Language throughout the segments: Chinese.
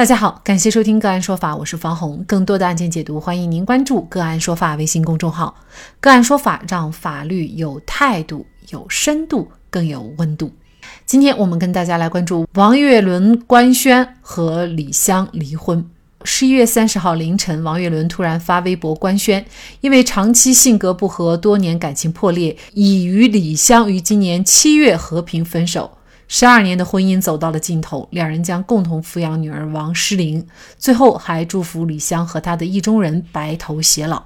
大家好，感谢收听个案说法，我是方红。更多的案件解读，欢迎您关注个案说法微信公众号。个案说法让法律有态度、有深度、更有温度。今天我们跟大家来关注王岳伦官宣和李湘离婚。十一月三十号凌晨，王岳伦突然发微博官宣，因为长期性格不合，多年感情破裂，已与李湘于今年七月和平分手。十二年的婚姻走到了尽头，两人将共同抚养女儿王诗龄。最后还祝福李湘和他的意中人白头偕老。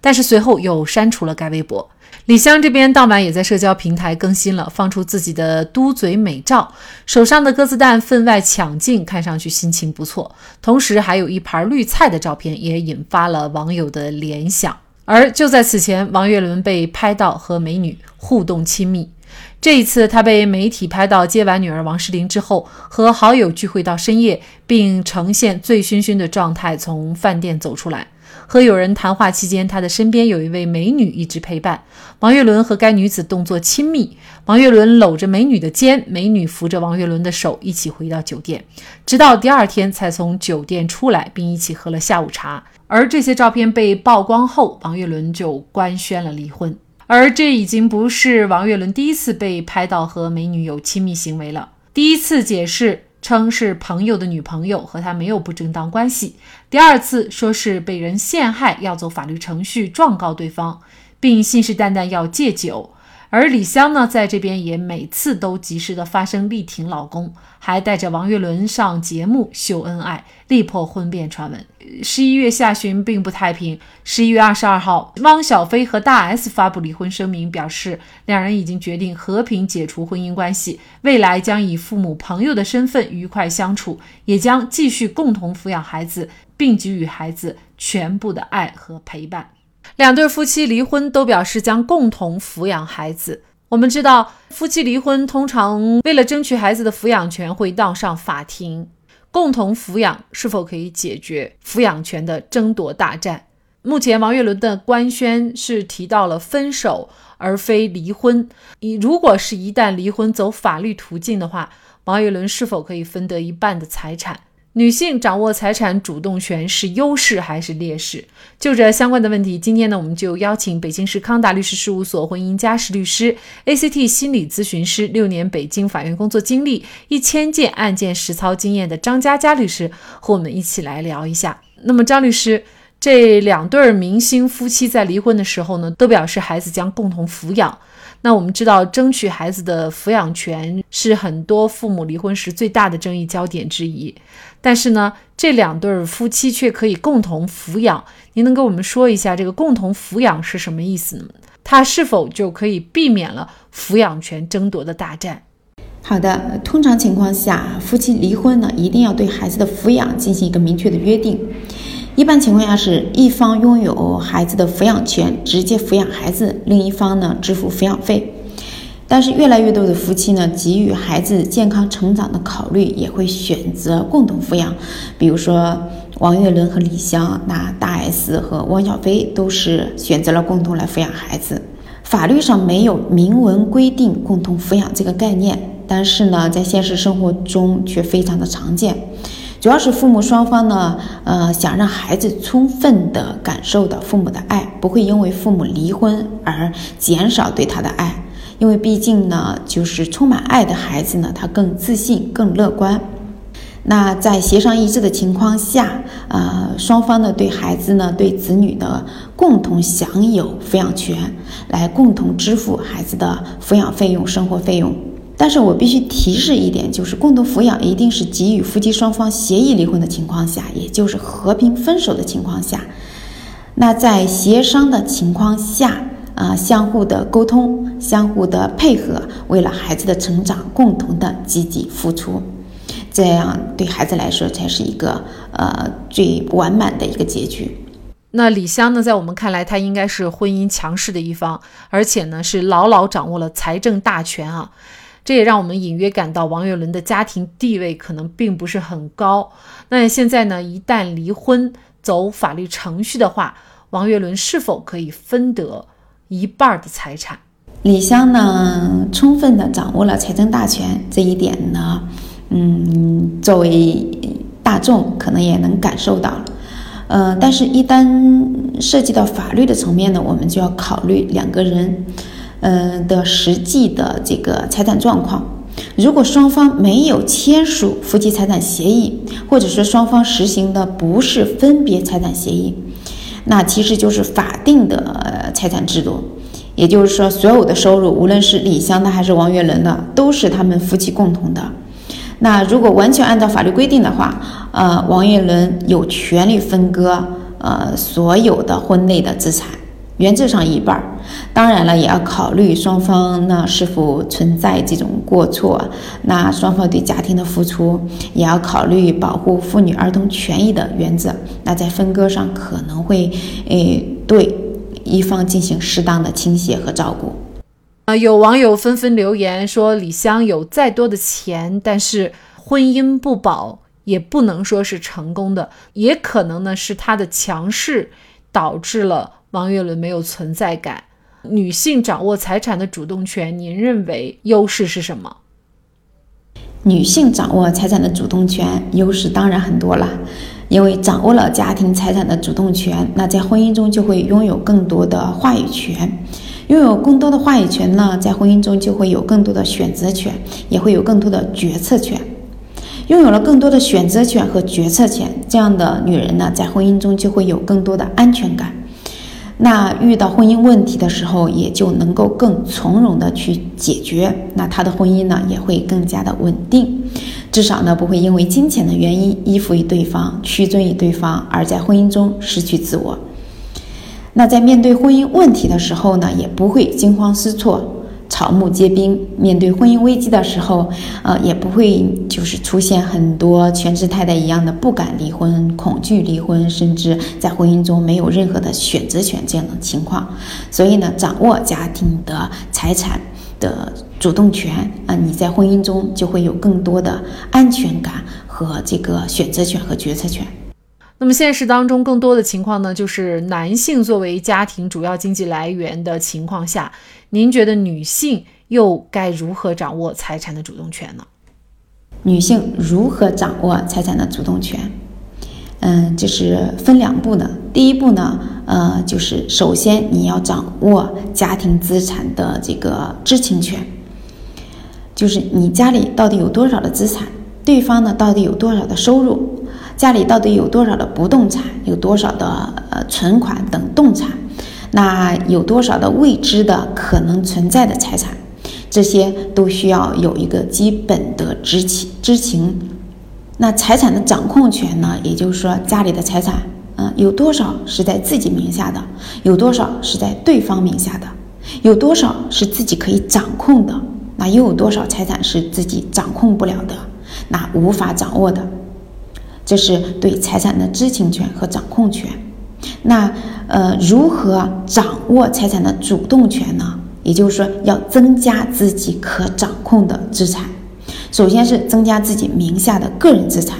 但是随后又删除了该微博。李湘这边当晚也在社交平台更新了，放出自己的嘟嘴美照，手上的鸽子蛋分外抢镜，看上去心情不错。同时还有一盘绿菜的照片，也引发了网友的联想。而就在此前，王岳伦被拍到和美女互动亲密。这一次，他被媒体拍到接完女儿王诗龄之后，和好友聚会到深夜，并呈现醉醺醺的状态从饭店走出来。和友人谈话期间，他的身边有一位美女一直陪伴。王岳伦和该女子动作亲密，王岳伦搂着美女的肩，美女扶着王岳伦的手，一起回到酒店，直到第二天才从酒店出来，并一起喝了下午茶。而这些照片被曝光后，王岳伦就官宣了离婚。而这已经不是王岳伦第一次被拍到和美女有亲密行为了。第一次解释称是朋友的女朋友和他没有不正当关系，第二次说是被人陷害，要走法律程序状告对方，并信誓旦旦要戒酒。而李湘呢，在这边也每次都及时的发声力挺老公，还带着王岳伦上节目秀恩爱，力破婚变传闻。十一月下旬并不太平。十一月二十二号，汪小菲和大 S 发布离婚声明，表示两人已经决定和平解除婚姻关系，未来将以父母朋友的身份愉快相处，也将继续共同抚养孩子，并给予孩子全部的爱和陪伴。两对夫妻离婚都表示将共同抚养孩子。我们知道，夫妻离婚通常为了争取孩子的抚养权会闹上法庭。共同抚养是否可以解决抚养权的争夺大战？目前王岳伦的官宣是提到了分手而非离婚。你如果是一旦离婚走法律途径的话，王岳伦是否可以分得一半的财产？女性掌握财产主动权是优势还是劣势？就这相关的问题，今天呢，我们就邀请北京市康达律师事务所婚姻家事律师、ACT 心理咨询师，六年北京法院工作经历，一千件案件实操经验的张佳佳律师和我们一起来聊一下。那么，张律师，这两对明星夫妻在离婚的时候呢，都表示孩子将共同抚养。那我们知道，争取孩子的抚养权是很多父母离婚时最大的争议焦点之一。但是呢，这两对夫妻却可以共同抚养。您能跟我们说一下，这个共同抚养是什么意思呢？它是否就可以避免了抚养权争夺的大战？好的，通常情况下，夫妻离婚呢，一定要对孩子的抚养进行一个明确的约定。一般情况下，是一方拥有孩子的抚养权，直接抚养孩子；另一方呢，支付抚养费。但是，越来越多的夫妻呢，给予孩子健康成长的考虑，也会选择共同抚养。比如说，王岳伦和李湘，那大 S 和汪小菲都是选择了共同来抚养孩子。法律上没有明文规定共同抚养这个概念，但是呢，在现实生活中却非常的常见。主要是父母双方呢，呃，想让孩子充分的感受到父母的爱，不会因为父母离婚而减少对他的爱。因为毕竟呢，就是充满爱的孩子呢，他更自信、更乐观。那在协商一致的情况下，呃，双方呢对孩子呢对子女的共同享有抚养权，来共同支付孩子的抚养费用、生活费用。但是我必须提示一点，就是共同抚养一定是给予夫妻双方协议离婚的情况下，也就是和平分手的情况下。那在协商的情况下，啊，相互的沟通，相互的配合，为了孩子的成长，共同的积极付出，这样对孩子来说才是一个呃最完满的一个结局。那李湘呢，在我们看来，她应该是婚姻强势的一方，而且呢是牢牢掌握了财政大权啊。这也让我们隐约感到王岳伦的家庭地位可能并不是很高。那现在呢，一旦离婚走法律程序的话，王岳伦是否可以分得一半的财产？李湘呢，充分的掌握了财政大权这一点呢，嗯，作为。大众可能也能感受到。呃，但是，一旦涉及到法律的层面呢，我们就要考虑两个人，呃的实际的这个财产状况。如果双方没有签署夫妻财产协议，或者说双方实行的不是分别财产协议，那其实就是法定的财产制度。也就是说，所有的收入，无论是李湘的还是王岳伦的，都是他们夫妻共同的。那如果完全按照法律规定的话，呃，王岳伦有权利分割呃所有的婚内的资产，原则上一半儿。当然了，也要考虑双方呢是否存在这种过错，那双方对家庭的付出，也要考虑保护妇女儿童权益的原则。那在分割上可能会诶对一方进行适当的倾斜和照顾。啊，有网友纷纷留言说，李湘有再多的钱，但是婚姻不保，也不能说是成功的，也可能呢是她的强势导致了王岳伦没有存在感。女性掌握财产的主动权，您认为优势是什么？女性掌握财产的主动权，优势当然很多了，因为掌握了家庭财产的主动权，那在婚姻中就会拥有更多的话语权。拥有更多的话语权呢，在婚姻中就会有更多的选择权，也会有更多的决策权。拥有了更多的选择权和决策权，这样的女人呢，在婚姻中就会有更多的安全感。那遇到婚姻问题的时候，也就能够更从容的去解决。那他的婚姻呢，也会更加的稳定，至少呢，不会因为金钱的原因依附于对方、屈尊于对方，而在婚姻中失去自我。那在面对婚姻问题的时候呢，也不会惊慌失措、草木皆兵。面对婚姻危机的时候，呃，也不会就是出现很多全职太太一样的不敢离婚、恐惧离婚，甚至在婚姻中没有任何的选择权这样的情况。所以呢，掌握家庭的财产的主动权啊，你在婚姻中就会有更多的安全感和这个选择权和决策权。那么现实当中，更多的情况呢，就是男性作为家庭主要经济来源的情况下，您觉得女性又该如何掌握财产的主动权呢？女性如何掌握财产的主动权？嗯，就是分两步的。第一步呢，呃，就是首先你要掌握家庭资产的这个知情权，就是你家里到底有多少的资产，对方呢到底有多少的收入。家里到底有多少的不动产，有多少的呃存款等动产，那有多少的未知的可能存在的财产，这些都需要有一个基本的知情知情。那财产的掌控权呢？也就是说，家里的财产，嗯，有多少是在自己名下的，有多少是在对方名下的，有多少是自己可以掌控的，那又有多少财产是自己掌控不了的，那无法掌握的。这是对财产的知情权和掌控权。那呃，如何掌握财产的主动权呢？也就是说，要增加自己可掌控的资产。首先是增加自己名下的个人资产，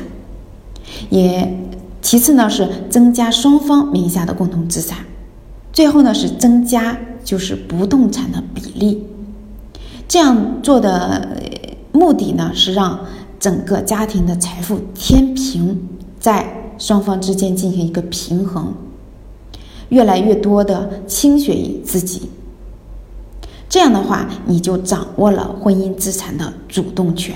也其次呢是增加双方名下的共同资产，最后呢是增加就是不动产的比例。这样做的目的呢是让。整个家庭的财富天平在双方之间进行一个平衡，越来越多的倾斜于自己。这样的话，你就掌握了婚姻资产的主动权。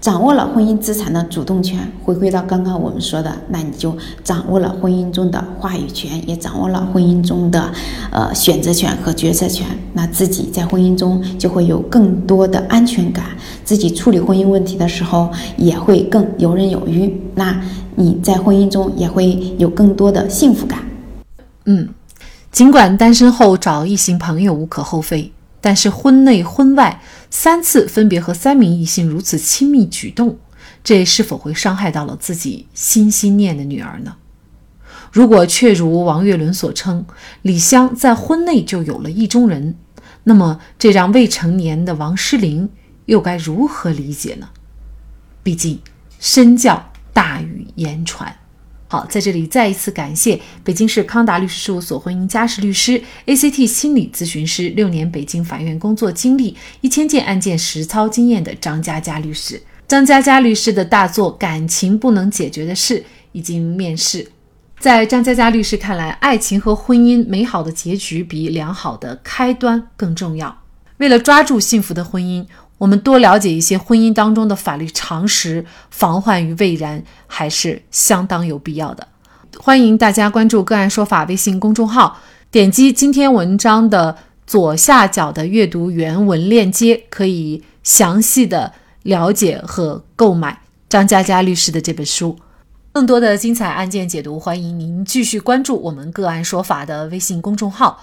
掌握了婚姻资产的主动权，回归到刚刚我们说的，那你就掌握了婚姻中的话语权，也掌握了婚姻中的呃选择权和决策权。那自己在婚姻中就会有更多的安全感，自己处理婚姻问题的时候也会更游刃有余。那你在婚姻中也会有更多的幸福感。嗯，尽管单身后找异性朋友无可厚非。但是婚内婚外三次分别和三名异性如此亲密举动，这是否会伤害到了自己心心念的女儿呢？如果确如王岳伦所称，李湘在婚内就有了意中人，那么这让未成年的王诗龄又该如何理解呢？毕竟身教大于言传。好，在这里再一次感谢北京市康达律师事务所婚姻家事律师、ACT 心理咨询师，六年北京法院工作经历，一千件案件实操经验的张佳佳律师。张嘉佳律师的大作《感情不能解决的事》已经面世。在张嘉佳律师看来，爱情和婚姻美好的结局比良好的开端更重要。为了抓住幸福的婚姻，我们多了解一些婚姻当中的法律常识，防患于未然，还是相当有必要的。欢迎大家关注“个案说法”微信公众号，点击今天文章的左下角的阅读原文链接，可以详细的了解和购买张嘉佳律师的这本书。更多的精彩案件解读，欢迎您继续关注我们“个案说法”的微信公众号。